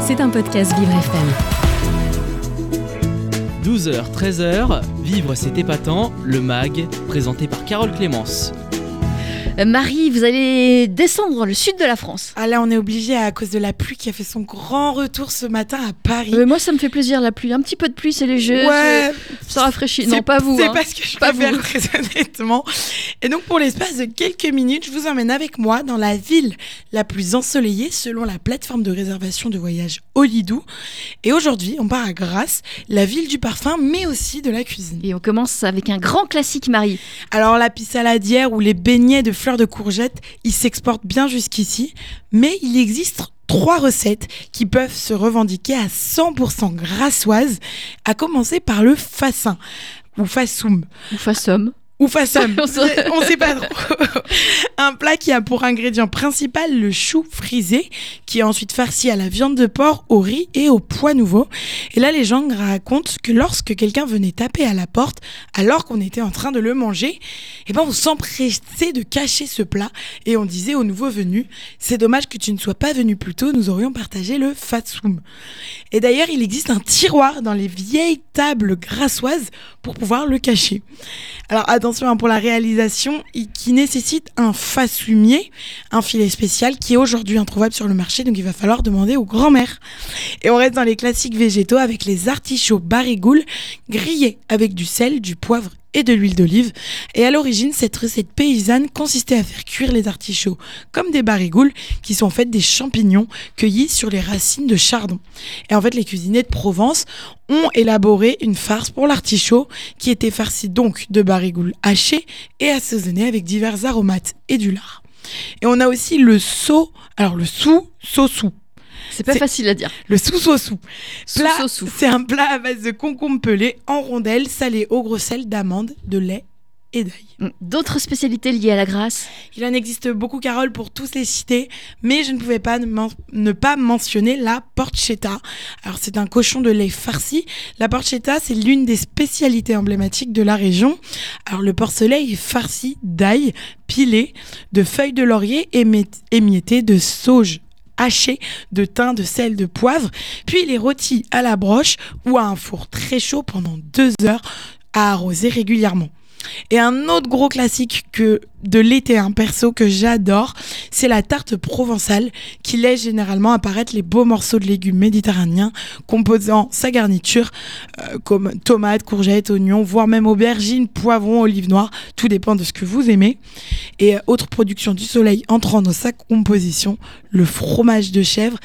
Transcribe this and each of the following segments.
C'est un podcast Vivre FM. 12h, 13h, Vivre c'est épatant, le MAG, présenté par Carole Clémence. Euh, Marie, vous allez descendre dans le sud de la France. Ah là, on est obligé à cause de la pluie qui a fait son grand retour ce matin à Paris. Euh, moi, ça me fait plaisir la pluie. Un petit peu de pluie, c'est léger. Ouais, ça rafraîchit. Non, pas vous. C'est hein. parce que je Pas préfère vous. très honnêtement. Et donc pour l'espace de quelques minutes, je vous emmène avec moi dans la ville la plus ensoleillée selon la plateforme de réservation de voyage Holidou. Et aujourd'hui, on part à Grasse, la ville du parfum, mais aussi de la cuisine. Et on commence avec un grand classique, Marie. Alors la pisse saladière ou les beignets de fleurs de courgettes, ils s'exportent bien jusqu'ici, mais il existe trois recettes qui peuvent se revendiquer à 100% grassoises, à commencer par le fassin ou fassoum. Ou. Ou fassum, On sait- pas trop. Un plat qui a pour ingrédient principal le chou frisé, qui est ensuite farci à la viande de porc, au riz et au pois nouveau. Et là, les gens racontent que lorsque quelqu'un venait taper à la porte, alors qu'on était en train de le manger, eh ben on s'empressait de cacher ce plat et on disait aux nouveaux venus, c'est dommage que tu ne sois pas venu plus tôt, nous aurions partagé le fatsoum. Et d'ailleurs, il existe un tiroir dans les vieilles tables grassoises pour pouvoir le cacher. Alors hein, pour la réalisation, qui nécessite un fassumier, un filet spécial qui est aujourd'hui introuvable sur le marché, donc il va falloir demander aux grands-mères. Et on reste dans les classiques végétaux avec les artichauts barigoules grillés avec du sel, du poivre et de l'huile d'olive. Et à l'origine, cette recette paysanne consistait à faire cuire les artichauts comme des barigoules qui sont en fait des champignons cueillis sur les racines de chardon. Et en fait, les cuisiniers de Provence ont élaboré une farce pour l'artichaut qui était farcie donc de barigoules hachées et assaisonnée avec divers aromates et du lard. Et on a aussi le saut, alors le sous-saussou. C'est pas facile à dire. Le Sous-saussou. C'est un plat à base de concombre pelé en rondelles salées au gros sel, d'amande, de lait et d'ail. Mm. D'autres spécialités liées à la grasse? Il en existe beaucoup, Carole, pour tous les cités, mais je ne pouvais pas ne, pas mentionner la porchetta. Alors, c'est un cochon de lait farci. La porchetta, c'est l'une des spécialités emblématiques de la région. Alors, le porcelet est farci d'ail pilé, de feuilles de laurier émi- émiettées, de sauge haché, de thym, de sel, de poivre. Puis, il est rôti à la broche ou à un four très chaud pendant deux heures à arroser régulièrement. Et un autre gros classique que de l'été, un perso que j'adore, c'est la tarte provençale qui laisse généralement apparaître les beaux morceaux de légumes méditerranéens composant sa garniture euh, comme tomates, courgettes, oignons, voire même aubergines, poivrons, olives noires, tout dépend de ce que vous aimez. Et euh, autre production du soleil entrant dans sa composition, le fromage de chèvre,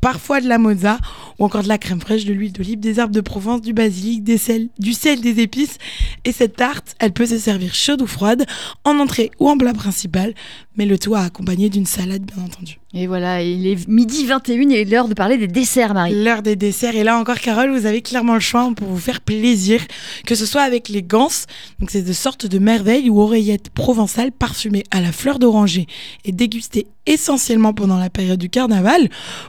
parfois de la mozza ou encore de la crème fraîche, de l'huile d'olive, des herbes de Provence, du basilic, des du sel, des épices. Et cette tarte, elle peut se servir chaude ou froide, en entrée ou en plat principal, mais le tout à accompagner d'une salade, bien entendu. Et voilà, il est midi 21 et l'heure de parler des desserts, Marie. L'heure des desserts. Et là encore, Carole, vous avez clairement le choix pour vous faire plaisir, que ce soit avec les ganses, donc c'est de sortes de merveilles ou oreillettes provençales parfumées à la fleur d'oranger et dégustées essentiellement pendant la période du carnaval,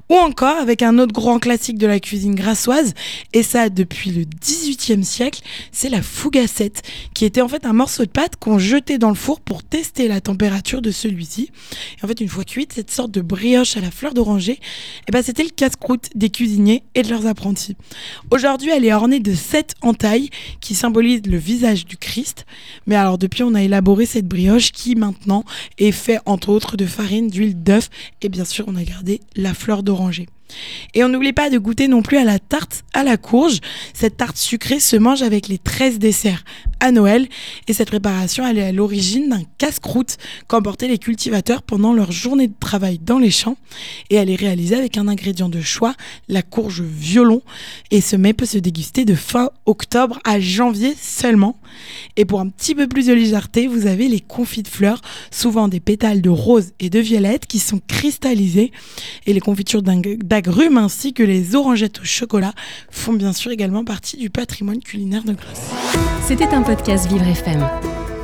ou encore avec un autre grand classique de la cuisine grassoise, et ça depuis le 18e siècle, c'est la fougassette, qui était en fait un morceau de pâte qu'on jetait dans le four pour tester la température de celui-ci. Et en fait, une fois cuite, cette sorte de brioche à la fleur d'oranger, eh ben, c'était le casse-croûte des cuisiniers et de leurs apprentis. Aujourd'hui, elle est ornée de sept entailles qui symbolisent le visage du Christ. Mais alors, depuis, on a élaboré cette brioche qui maintenant est faite entre autres de farine, d'huile d'œuf et bien sûr, on a gardé la fleur d'oranger. Et on n'oublie pas de goûter non plus à la tarte à la courge. Cette tarte sucrée se mange avec les 13 desserts à Noël. Et cette préparation, elle est à l'origine d'un casse-croûte qu'emportaient les cultivateurs pendant leur journée de travail dans les champs. Et elle est réalisée avec un ingrédient de choix, la courge violon. Et ce mets peut se déguster de fin octobre à janvier seulement. Et pour un petit peu plus de légèreté, vous avez les confits de fleurs, souvent des pétales de rose et de violette qui sont cristallisés. Et les confitures d'agrumes ainsi que les orangettes au chocolat font bien sûr également partie du patrimoine culinaire de Grasse. Podcast Vivre FM.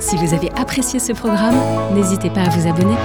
Si vous avez apprécié ce programme, n'hésitez pas à vous abonner.